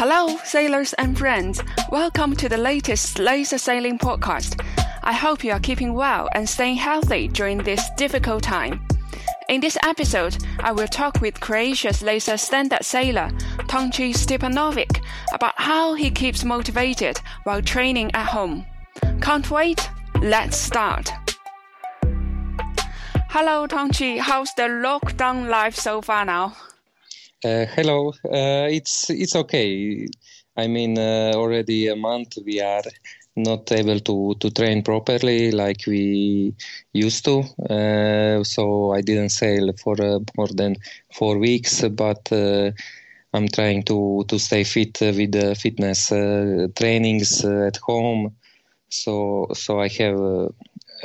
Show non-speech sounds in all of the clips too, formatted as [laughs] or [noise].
Hello, sailors and friends. Welcome to the latest Laser Sailing podcast. I hope you are keeping well and staying healthy during this difficult time. In this episode, I will talk with Croatia's laser standard sailor, Tonči Stipanović, about how he keeps motivated while training at home. Can't wait? Let's start. Hello, Tonči. How's the lockdown life so far now? Uh, hello. Uh, it's it's okay. I mean, uh, already a month we are not able to to train properly like we used to. Uh, so I didn't sail for uh, more than four weeks, but. Uh, I'm trying to, to stay fit with the fitness trainings at home, so so I have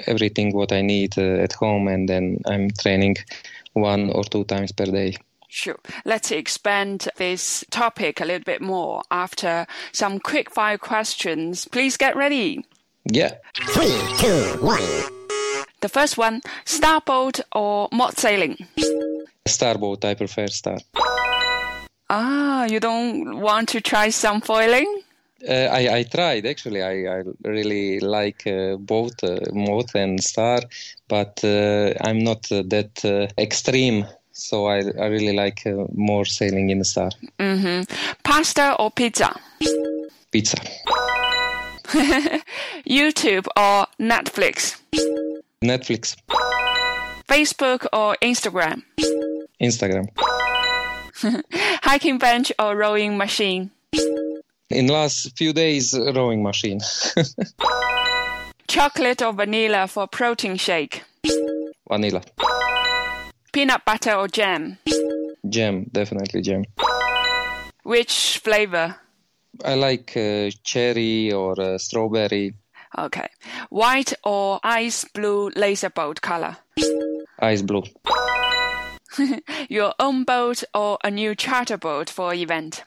everything what I need at home, and then I'm training one or two times per day. Sure. Let's expand this topic a little bit more after some quick fire questions. Please get ready. Yeah. Three, two, one. The first one starboard or Moth sailing? Starboard. I prefer star. Ah, you don't want to try some foiling? Uh, I, I tried actually. I, I really like uh, both uh, Moth and star, but uh, I'm not uh, that uh, extreme so I, I really like uh, more sailing in the star. Mm-hmm. Pasta or pizza? Pizza. [laughs] YouTube or Netflix? Netflix. Facebook or Instagram? Instagram. [laughs] Hiking bench or rowing machine? In last few days, rowing machine. [laughs] Chocolate or vanilla for protein shake? Vanilla. Peanut butter or jam? Jam, definitely jam. Which flavor? I like uh, cherry or uh, strawberry. Okay. White or ice blue laser boat color? Ice blue. [laughs] Your own boat or a new charter boat for event?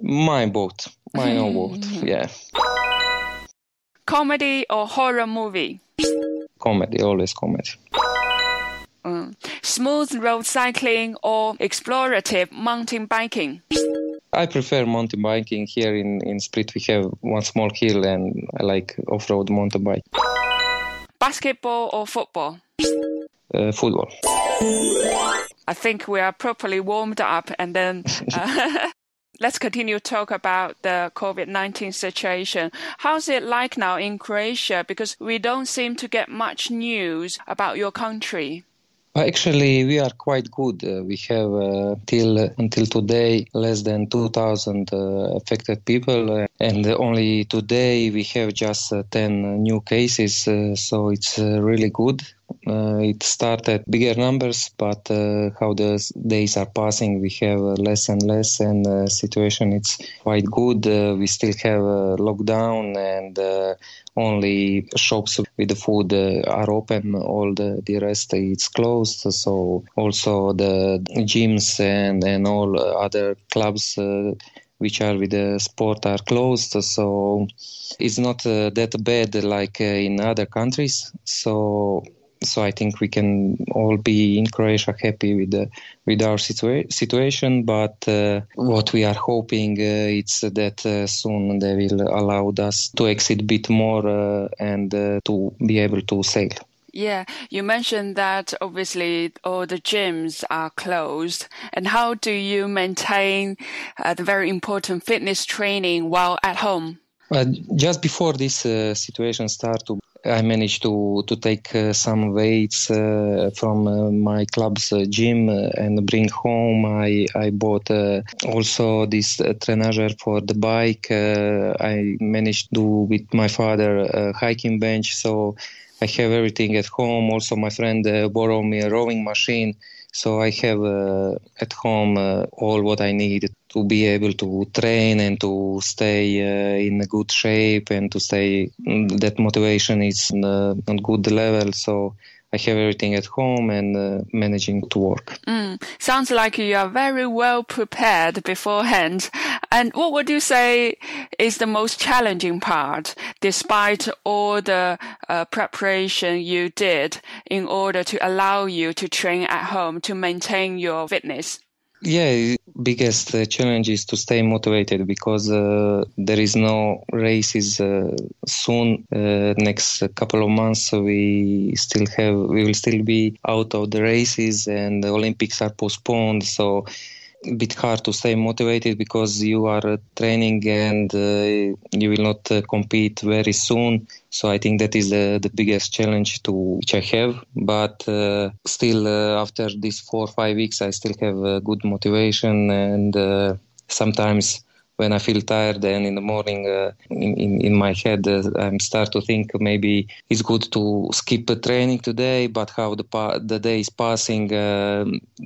My boat. My own [laughs] boat. Yeah. Comedy or horror movie? Comedy, always comedy. Mm. Smooth road cycling or explorative mountain biking? I prefer mountain biking. Here in, in Split, we have one small hill, and I like off road mountain bike. Basketball or football? Uh, football. I think we are properly warmed up, and then [laughs] uh, [laughs] let's continue to talk about the COVID 19 situation. How's it like now in Croatia? Because we don't seem to get much news about your country. Actually, we are quite good. Uh, we have uh, till until today less than 2,000 uh, affected people, uh, and only today we have just uh, 10 new cases. Uh, so it's really good. It started bigger numbers, but how the days are passing, we have less and less, and the situation it's quite good. we still have a lockdown and only shops with the food uh, are open all the, the rest is closed. So also the gyms and, and all other clubs uh, which are with the sport are closed. So it's not uh, that bad like uh, in other countries. So so I think we can all be in Croatia happy with the, with our situa- situation. But uh, what we are hoping uh, it's that uh, soon they will allow us to exit a bit more uh, and uh, to be able to sail. Yeah, you mentioned that obviously all the gyms are closed. And how do you maintain uh, the very important fitness training while at home? just before this situation started, I managed to to take uh, some weights uh, from uh, my club's gym uh, and bring home. I I bought uh, also this trainer for the bike. I managed to do with my father a hiking bench, so I have everything at home. Also, my friend borrowed me a rowing machine. So I have uh, at home uh, all what I need to be able to train and to stay uh, in a good shape and to stay mm, that motivation is on a good level. So I have everything at home and uh, managing to work. Mm, sounds like you are very well prepared beforehand. And what would you say is the most challenging part, despite all the uh, preparation you did in order to allow you to train at home to maintain your fitness? Yeah, biggest uh, challenge is to stay motivated because uh, there is no races uh, soon. Uh, next couple of months, we still have we will still be out of the races, and the Olympics are postponed. So bit hard to stay motivated because you are uh, training and uh, you will not uh, compete very soon. So I think that is the, the biggest challenge to which I have. But uh, still, uh, after these four or five weeks, I still have uh, good motivation and sometimes when I feel tired and in the morning uh, in, in, in, my head uh, I'm start to think maybe it's good to skip a training today but how the pa- the day is passing uh,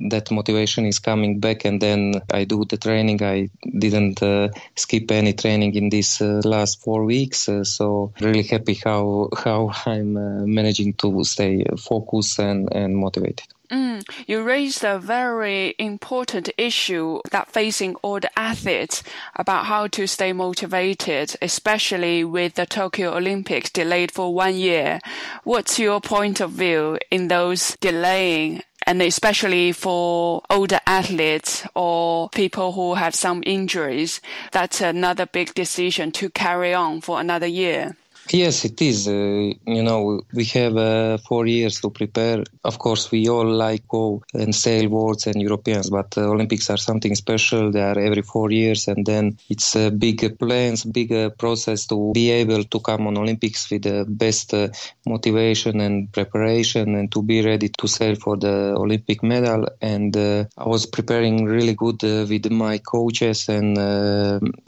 that motivation is coming back and then I do the training I didn't uh, skip any training in these uh, last four weeks uh, so really happy how how I'm managing to stay focused and, and motivated. Mm, you raised a very important issue that facing all the athletes about how to stay motivated, especially with the Tokyo Olympics delayed for one year. What's your point of view in those delaying and especially for older athletes or people who have some injuries, that's another big decision to carry on for another year. Yes, it is. Uh, you know, we have uh, four years to prepare. Of course, we all like go and sail worlds and Europeans, but uh, Olympics are something special. They are every four years, and then it's a big plans, big process to be able to come on Olympics with the best uh, motivation and preparation, and to be ready to sail for the Olympic medal. And uh, I was preparing really good uh, with my coaches and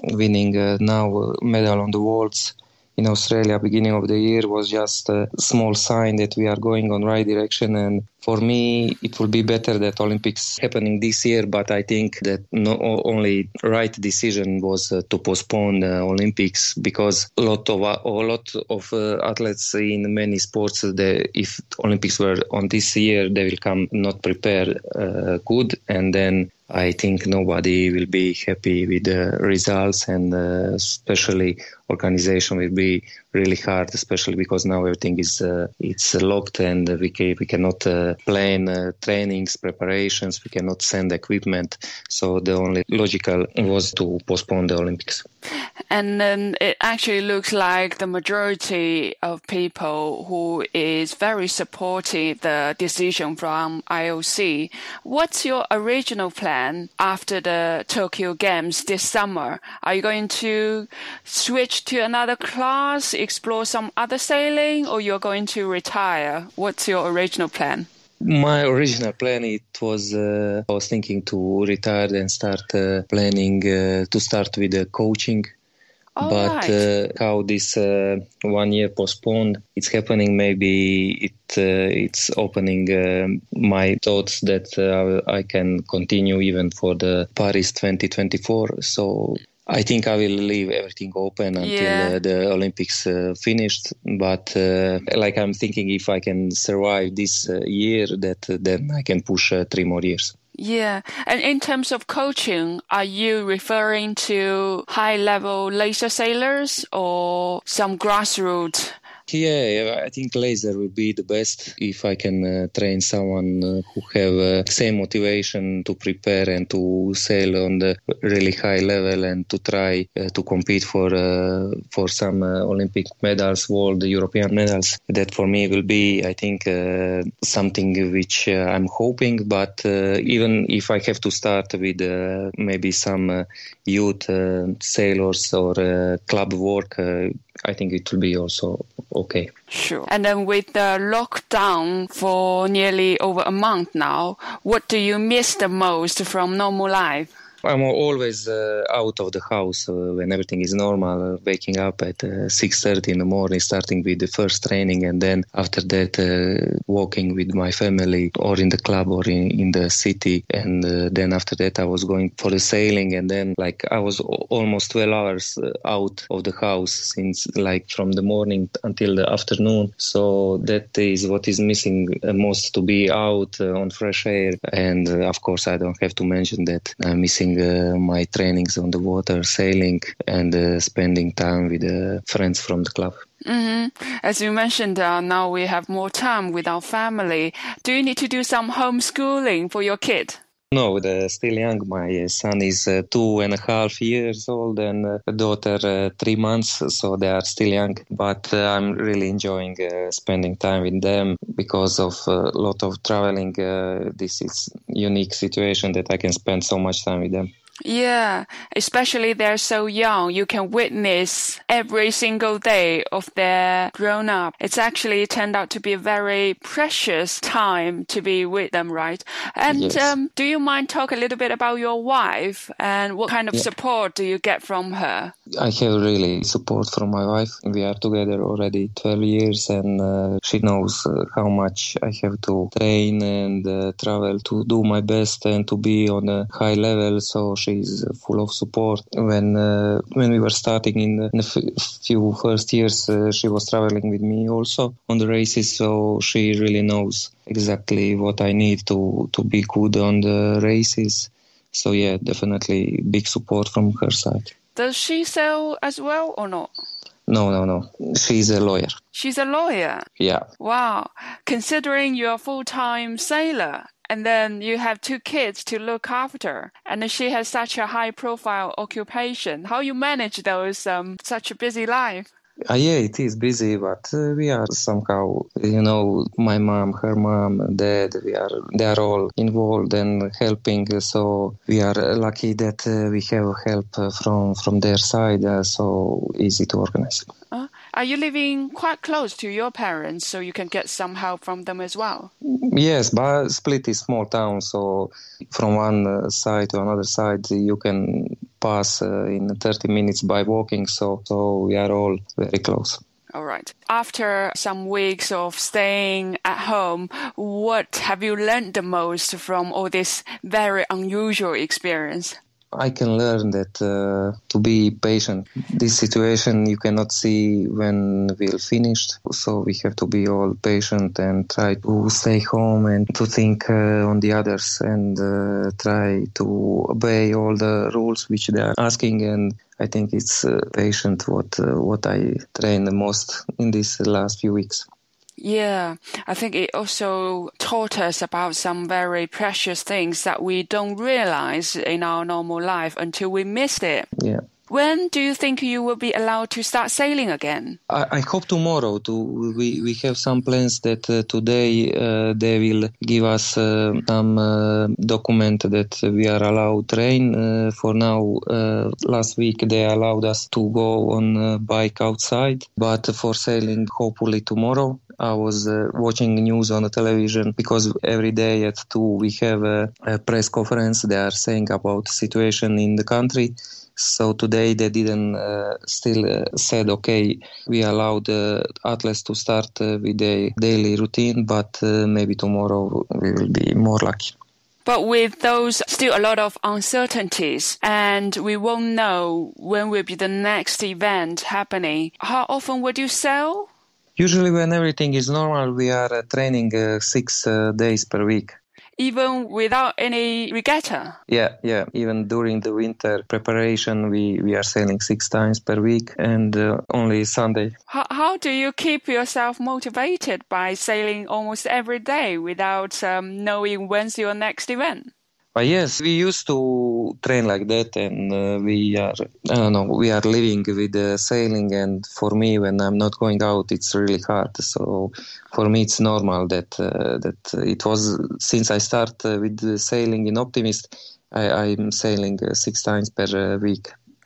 winning now medal on the worlds in Australia beginning of the year was just a small sign that we are going on right direction. And for me it will be better that Olympics happening this year but I think that not only right decision was uh, to postpone the Olympics because a lot of a lot of uh, athletes in many sports they, if Olympics were on this year they will come not prepared uh, good. And then I think nobody will be happy with the results, and uh, especially organization will be really hard, especially because now everything is uh, it's locked and we can, we cannot uh, plan uh, trainings, preparations, we cannot send equipment. So the only logical was to postpone the Olympics. And then it actually looks like the majority of people who is very supportive the decision from IOC. What's your original plan after the Tokyo Games this summer? Are you going to switch to another class, explore some other sailing, or you're going to retire? What's your original plan? My original plan it was uh, I was thinking to retire and start uh, planning uh, to start with the coaching. All but right. Uh, how this uh, one year postponed, it's happening. Maybe it uh, it's opening my thoughts that I can continue even for the Paris 2024. So I think I will leave everything open until yeah. uh, the Olympics uh, finished. But uh, like I'm thinking, if I can survive this uh, year, that uh, then I can push uh, three more years. Yeah, and in terms of coaching, are you referring to high-level laser sailors or some grassroots yeah, I think laser will be the best if I can uh, train someone uh, who have uh, same motivation to prepare and to sail on the really high level and to try uh, to compete for uh, for some uh, Olympic medals, world European medals. That for me will be, I think, something which I'm hoping. But even if I have to start with maybe some youth sailors or club work, I think it will be also okay. Sure. And then with the lockdown for nearly over a month now, what do you miss the most from normal life? I'm always uh, out of the house uh, when everything is normal, uh, waking up at uh, 6.30 in the morning, starting with the first training, and then after that uh, walking with my family or in the club or in, in the city. And uh, then after that, I was going for the sailing, and then like I was almost 12 hours out of the house since like from the morning until the afternoon. So that is what is missing most to be out on fresh air. And of course, I don't have to mention that I'm missing uh, my trainings on the water, sailing, and uh, spending time with uh, friends from the club. Mm-hmm. As you mentioned, uh, now we have more time with our family. Do you need to do some homeschooling for your kid? No, they're still young. My son is uh, two and a half years old and uh, daughter uh, three months, so they are still young. But uh, I'm really enjoying uh, spending time with them because of a lot of traveling. Uh, this is unique situation that I can spend so much time with them. Yeah, especially they're so young, you can witness every single day of their grown up. It's actually turned out to be a very precious time to be with them, right? And Yes. um, do you mind talk a little bit about your wife and what kind of Yeah. support do you get from her? I have really support from my wife. We are together already 12 years, and uh, she knows uh, how much I have to train and uh, travel to do my best and to be on a high level. So she's full of support. When uh, when we were starting in the, in the f- few first years, uh, she was traveling with me also on the races. So she really knows exactly what I need to to be good on the races. So yeah, definitely big support from her side. Does she sail as well or not? No, no, no. She's a lawyer. She's a lawyer. Yeah. Wow. Considering you're a full-time sailor and then you have two kids to look after and she has such a high profile occupation, how you manage those um such a busy life? Uh, yeah, it is busy, but uh, we are somehow, you know, my mom, her mom, dad, we are, they are all involved and helping. So we are lucky that uh, we have help from from their side. Uh, so easy to organize. Uh, are you living quite close to your parents so you can get some help from them as well? Yes, but Split is small town, so from one uh, side to another side you can pass uh, in 30 minutes by walking. So so we are all very close. All right. After some weeks of staying at home, what have you learned the most from all this very unusual experience? I can learn that uh, to be patient. This situation you cannot see when we'll finished, so we have to be all patient and try to stay home and to think uh, on the others and uh, try to obey all the rules which they are asking. And I think it's uh, patient what uh, what I train the most in these last few weeks. Yeah, I think it also taught us about some very precious things that we don't realize in our normal life until we missed it. Yeah. When do you think you will be allowed to start sailing again? I, I hope tomorrow. To we, we have some plans that uh, today uh, they will give us uh, some uh, document that we are allowed train. Uh, for now, uh, last week they allowed us to go on bike outside, but for sailing, hopefully tomorrow. I was uh, watching news on the television because every day at two we have a, a press conference. They are saying about situation in the country. So today they didn't uh, still uh, said okay we allow the athletes to start uh, with a daily routine, but uh, maybe tomorrow we will be more lucky. But with those still a lot of uncertainties and we won't know when will be the next event happening, how often would you sail? Usually when everything is normal, we are uh, training uh, six uh, days per week. Even without any regatta? Yeah, yeah. Even during the winter preparation, we, we are sailing six times per week and uh, only Sunday. How, how do you keep yourself motivated by sailing almost every day without um, knowing when's your next event? But yes, we used to train like that, and uh, we are, I don't know, we are living with uh, sailing. And for me, when I'm not going out, it's really hard. So for me, it's normal that uh, that it was since I start uh, with sailing in Optimist, I, I'm sailing uh, six times per uh,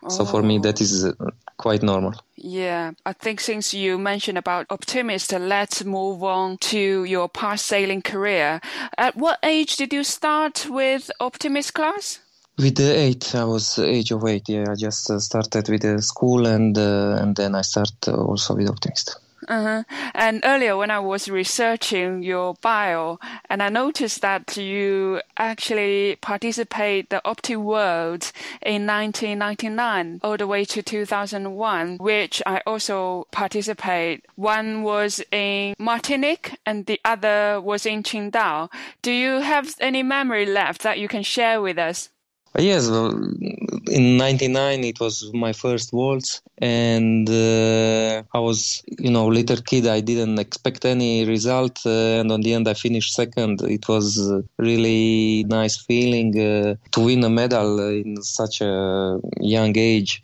So for me, that is uh, quite normal. Yeah, I think since you mentioned about Optimist, let's move on to your past sailing career. At what age did you start with Optimist class? With the eight, I was age of eight. Yeah, I just uh, started with the school, and uh, and then I start uh, also with Optimist. Uh-huh. And earlier, when I was researching your bio, and I noticed that you actually participate the Opti World in 1999 all the way to 2001, which I also participate. One was in Martinique, and the other was in Qingdao. Do you have any memory left that you can share with us? Yes, in '99 it was my first Worlds, and uh, I was, you know, little kid. I didn't expect any result, uh, and on the end I finished second. It was really nice feeling uh, to win a medal in such a young age.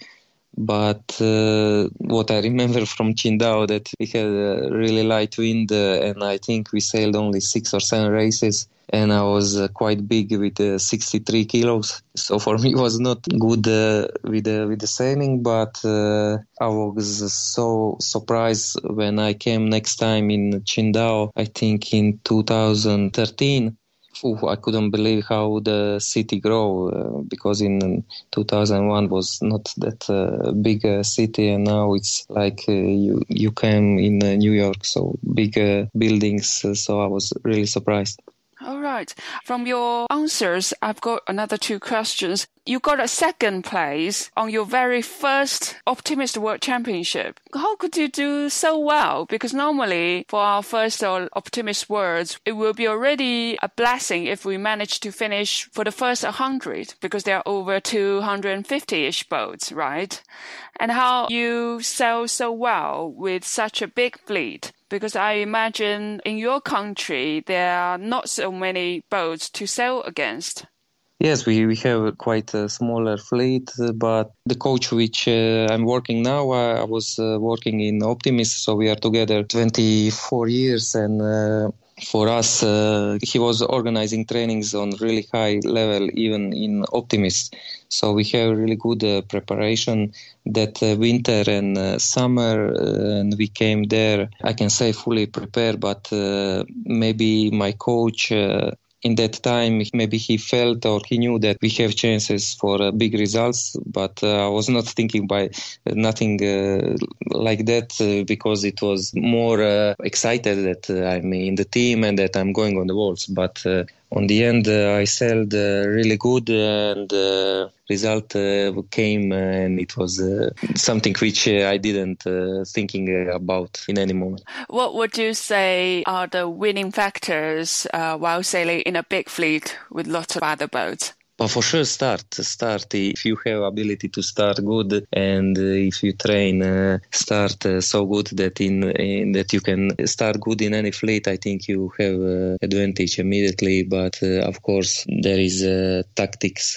But uh, what I remember [laughs] from Qingdao that we had a really light wind, uh, and I think we sailed only six or seven races and I was uh, quite big with uh, 63 kilos. So for me, it was not good uh, with the with the sailing, but uh, I was so surprised when I came next time in Qingdao. I think in 2013. Ooh, I couldn't believe how the city grew uh, because in 2001 was not that uh, big city and now it's like you you came in New York so big buildings so I was really surprised. All right. From your answers, I've got another two questions. You got a second place on your very first Optimist World Championship. How could you do so well? Because normally for our first Optimist Worlds, it will be already a blessing if we manage to finish for the first 100 because there are over 250-ish boats, right? And how you sail so well with such a big fleet because I imagine in your country there are not so many boats to sail against. Yes, we, we have quite a smaller fleet, but the coach which uh, I'm working now, uh, I was uh, working in Optimist, so we are together 24 years, and uh, for us, uh, he was organizing trainings on really high level, even in Optimist. So we have really good uh, preparation that uh, winter and uh, summer, uh, and we came there. I can say fully prepared, but uh, maybe my coach in that time maybe he felt or he knew that we have chances for uh, big results but uh, i was not thinking by uh, nothing uh, like that uh, because it was more uh, excited that i'm in the team and that i'm going on the Worlds. But on the end, uh, I sold uh, really good, and uh, result came, and it was something which I didn't thinking about in any moment. What would you say are the winning factors while sailing in a big fleet with lots of other boats? But for sure, start. Start if you have ability to start good, and uh, if you train, uh, start uh, so good that in, in, that you can start good in any fleet. I think you have uh, advantage immediately. But uh, of course, there is uh, tactics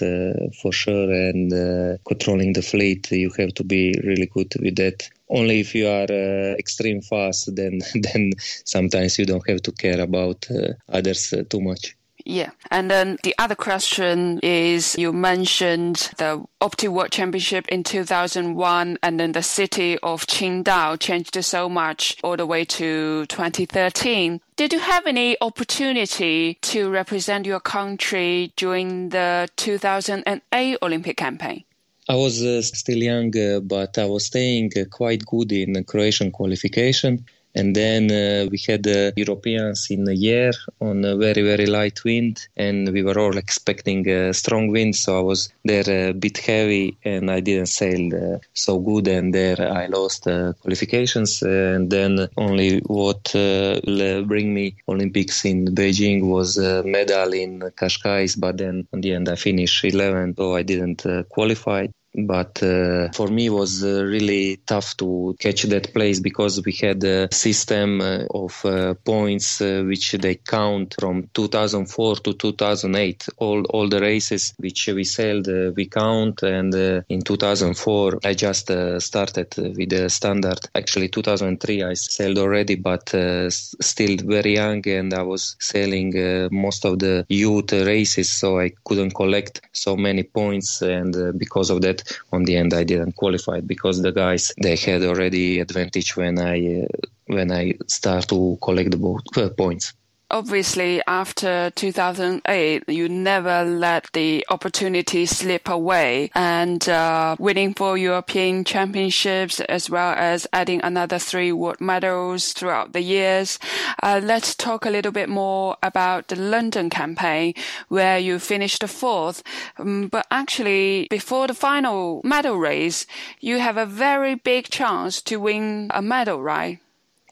for sure, and controlling the fleet. You have to be really good with that only if you are uh, extreme fast then [laughs] then sometimes you don't have to care about uh, others uh, too much yeah. And then the other question is you mentioned the Opti World Championship in 2001 and then the city of Qingdao changed so much all the way to 2013. Did you have any opportunity to represent your country during the 2008 Olympic campaign? I was uh, still young, uh, but I was staying uh, quite good in the Croatian qualification. And then uh, we had the Europeans in a year on a very, very light wind, and we were all expecting a strong wind. So I was there a bit heavy, and I didn't sail uh, so good. And there I lost uh, qualifications. and then only what uh, bring me Olympics in Beijing was a medal in Cascais. But then in the end I finished 11th, so I didn't uh, qualify but uh, for me it was uh, really tough to catch that place because we had a system uh, of uh, points uh, which they count from 2004 to 2008 all all the races which we sailed uh, we count. And in 2004 I just started with the standard. Actually 2003 I sailed already but still very young. And I was sailing most of the youth races so I couldn't collect so many points. And because of that on the end I didn't qualify because the guys they had already advantage when I uh, when I start to collect the uh, points obviously after 2008 you never let the opportunity slip away. And uh, winning four european championships as well as adding another three world medals throughout the years. Uh, let's talk a little bit more about the london campaign where you finished fourth. Um, but actually before the final medal race you have a very big chance to win a medal right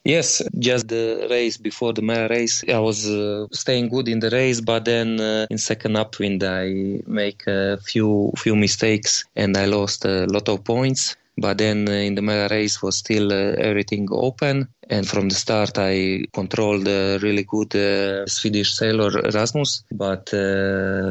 Yes, just the race before the medal race, I was uh, staying good in the race, but then uh, in second upwind I make a few few mistakes and I lost a lot of points. But then uh, in the medal race was still uh, everything open, and from the start I controlled a really good uh, Swedish sailor Rasmus, but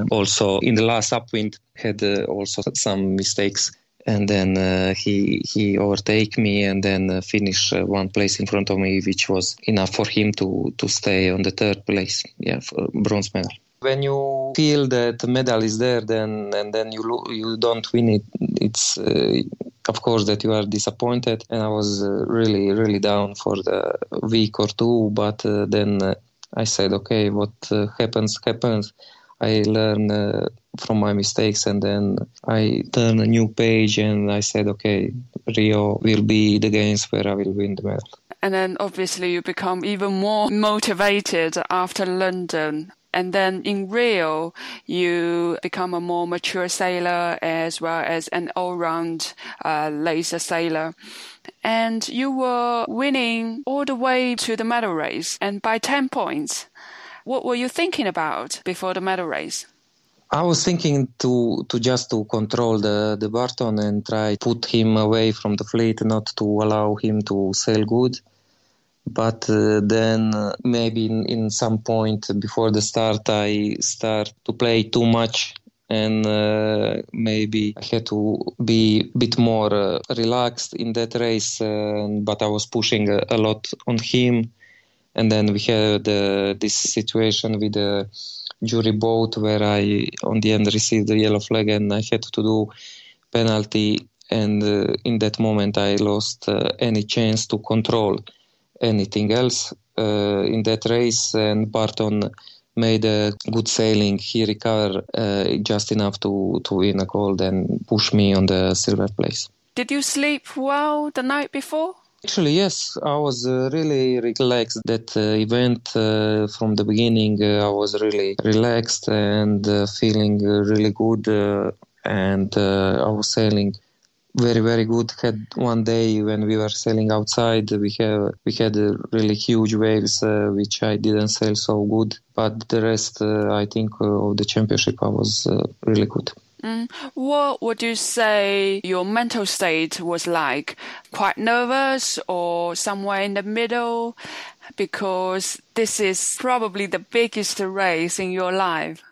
also in the last upwind had also some mistakes and then uh, he he overtake me and then uh, finish uh, one place in front of me, which was enough for him to to stay on the third place, yeah, for bronze medal. When you feel that the medal is there, then and then you lo- you don't win it, it's uh, of course that you are disappointed. And I was uh, really really down for the week or two, but uh, then I said, okay, what happens happens. I learn from my mistakes and then I turn a new page and I said, okay, Rio will be the games where I will win the medal. And then obviously you become even more motivated after London. And then in Rio, you become a more mature sailor as well as an all-round uh, laser sailor. And you were winning all the way to the medal race and by 10 points. What were you thinking about before the medal race? I was thinking to to just to control the the Burton and try to put him away from the fleet, not to allow him to sail good. But uh, then uh, maybe in, in some point before the start, I start to play too much and uh, maybe I had to be a bit more uh, relaxed in that race. Uh, but I was pushing a, a, lot on him, and then we had uh, this situation with the jury boat where I, on the end, received the yellow flag and I had to do penalty. And uh, in that moment, I lost uh, any chance to control anything else uh, in that race. And Burton made a good sailing. He recovered uh, just enough to, to win a gold and push me on the silver place. Did you sleep well the night before? Actually, yes, I was uh, really relaxed. That uh, event uh, from the beginning, uh, I was really relaxed and uh, feeling uh, really good, and I was sailing very very good. Had one day when we were sailing outside, we have we had really huge waves, which I didn't sail so good. But the rest, I think, of the championship, I was really good. What would you say your mental state was like? Quite nervous or somewhere in the middle? Because this is probably the biggest race in your life.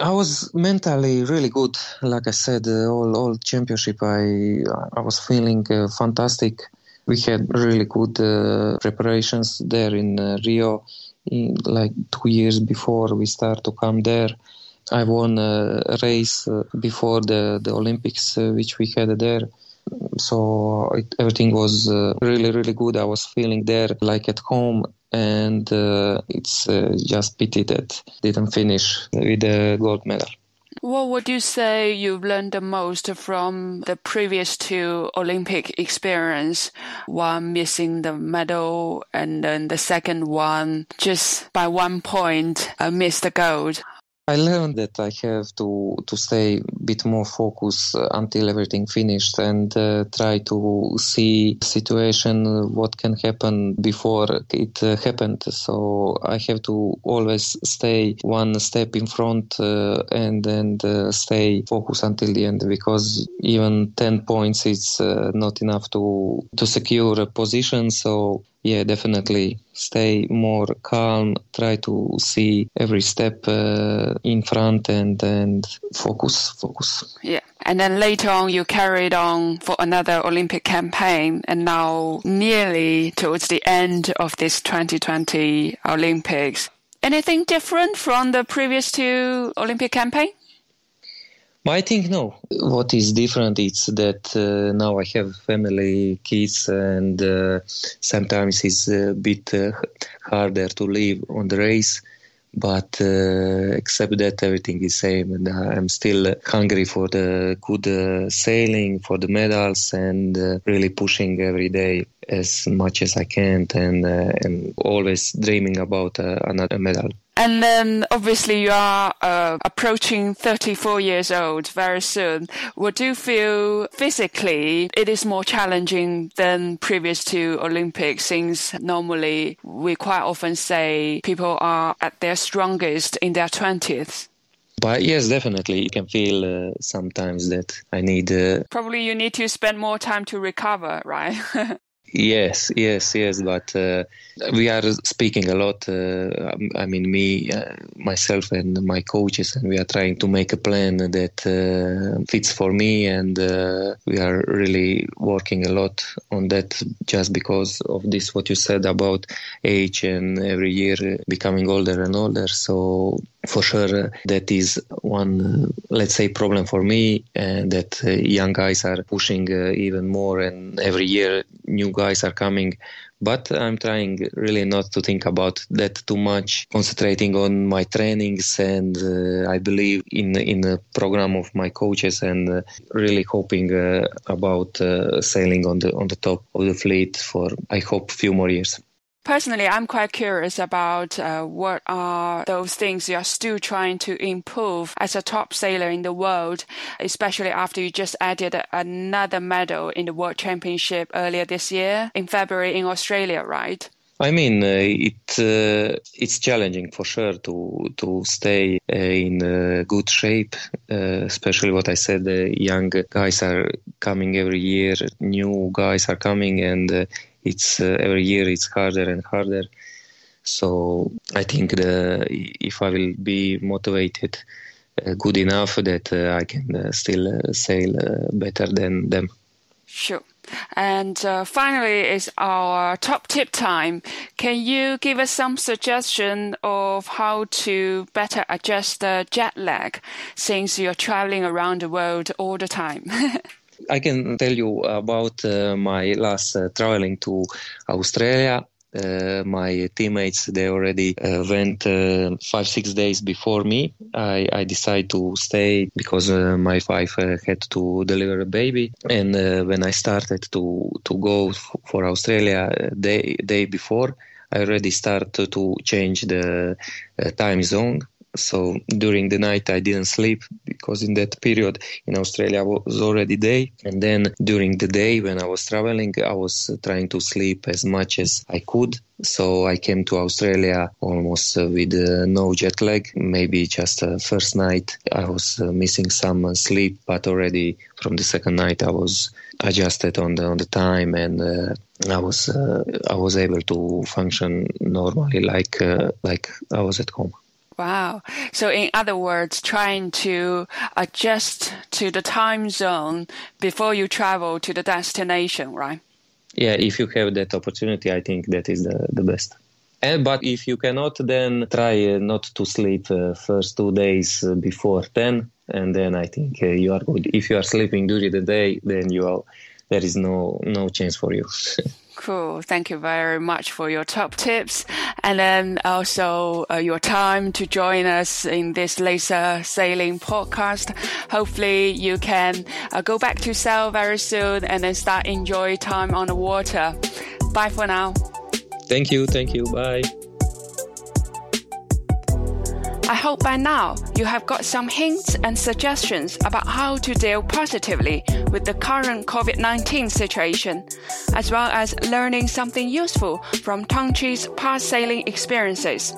I was mentally really good. Like I said, uh, all all championship, I I was feeling uh, fantastic. We had really good uh, preparations there in uh, Rio, in, like two years before we start to come there. I won a race uh, before the, the Olympics, uh, which we had there. So it, everything was uh, really, really good. I was feeling there like at home, and uh, it's uh, just pity that didn't finish with the gold medal. What would you say you've learned the most from the previous two Olympic experience? One missing the medal, and then the second one just by one point uh, missed the gold. I learned that I have to to stay a bit more focused uh, until everything finished and uh, try to see situation what can happen before it uh, happened. So I have to always stay one step in front uh, and and uh, stay focused until the end because even ten points is uh, not enough to to secure a position. So yeah, definitely stay more calm, try to see every step uh, in front and, and focus, focus. Yeah. And then later on, you carried on for another Olympic campaign and now nearly towards the end of this 2020 Olympics. Anything different from the previous two Olympic campaign? I think no. What is different is that uh, now I have family, kids, and uh, sometimes it's a bit uh, harder to live on the race. But uh, except that, everything is same, and I'm still hungry for the good uh, sailing, for the medals, and uh, really pushing every day. As much as I can and uh, and always dreaming about uh, another medal. And then obviously you are uh, approaching 34 years old very soon. Would you feel physically it is more challenging than previous to Olympics since normally we quite often say people are at their strongest in their 20s? But yes, definitely, you can feel uh, sometimes that I need. Uh, Probably you need to spend more time to recover, right? [laughs] Yes, yes, yes. But uh, we are speaking a lot. Uh, I mean, me, uh, myself, and my coaches, and we are trying to make a plan that uh, fits for me. And uh, we are really working a lot on that just because of this, what you said about age and every year becoming older and older. So for sure, that is one, let's say, problem for me, and that uh, young guys are pushing even more, and every year new guys are coming. But i'm trying really not to think about that too much concentrating on my trainings and uh, i believe in in the program of my coaches and uh, really hoping uh, about uh, sailing on the on the top of the fleet for i hope few more years Personally, I'm quite curious about uh, what are those things you are still trying to improve as a top sailor in the world, especially after you just added another medal in the World Championship earlier this year in February in Australia, right? I mean, uh, it uh, it's challenging for sure to to stay uh, in uh, good shape. Uh, especially what I said, young guys are coming every year. New guys are coming, and it's uh, every year it's harder and harder. So I think the, if I will be motivated uh, good enough that uh, I can uh, still uh, sail uh, better than them. Sure. And finally, is our top tip time. Can you give us some suggestion of how to better adjust the jet lag since you're traveling around the world all the time? [laughs] I can tell you about uh, my last uh, traveling to Australia. Uh, my teammates they already uh, went uh, five six days before me. I, I decided to stay because uh, my wife had to deliver a baby. And when i started to to go f- for australia day day before i already started to change the time zone so during the night I didn't sleep because in that period in Australia was already day. And then during the day when I was traveling, I was trying to sleep as much as I could. So I came to Australia almost uh, with uh, no jet lag. Maybe just uh, first night I was uh, missing some uh, sleep, but already from the second night I was adjusted on the on the time and uh, I was I was able to function normally like like I was at home. Wow. So, in other words, trying to adjust to the time zone before you travel to the destination, right? Yeah, if you have that opportunity, I think that is the, the best. And, but if you cannot, then try uh, not to sleep uh, first two days uh, before 10, and then I think uh, you are good. If you are sleeping during the day, then you are, there is no no chance for you. [laughs] Cool. Thank you very much for your top tips and then also uh, your time to join us in this laser sailing podcast. Hopefully you can uh, go back to sail very soon and then start enjoy time on the water. Bye for now. Thank you. Thank you. Bye. I hope by now you have got some hints and suggestions about how to deal positively with the current COVID 19 situation, as well as learning something useful from Tonči's past sailing experiences.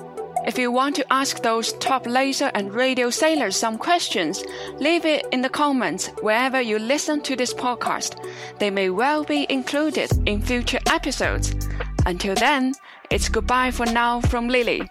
If you want to ask those top laser and Radial sailors some questions, leave it in the comments wherever you listen to this podcast. They may well be included in future episodes. Until then, it's goodbye for now from Lily.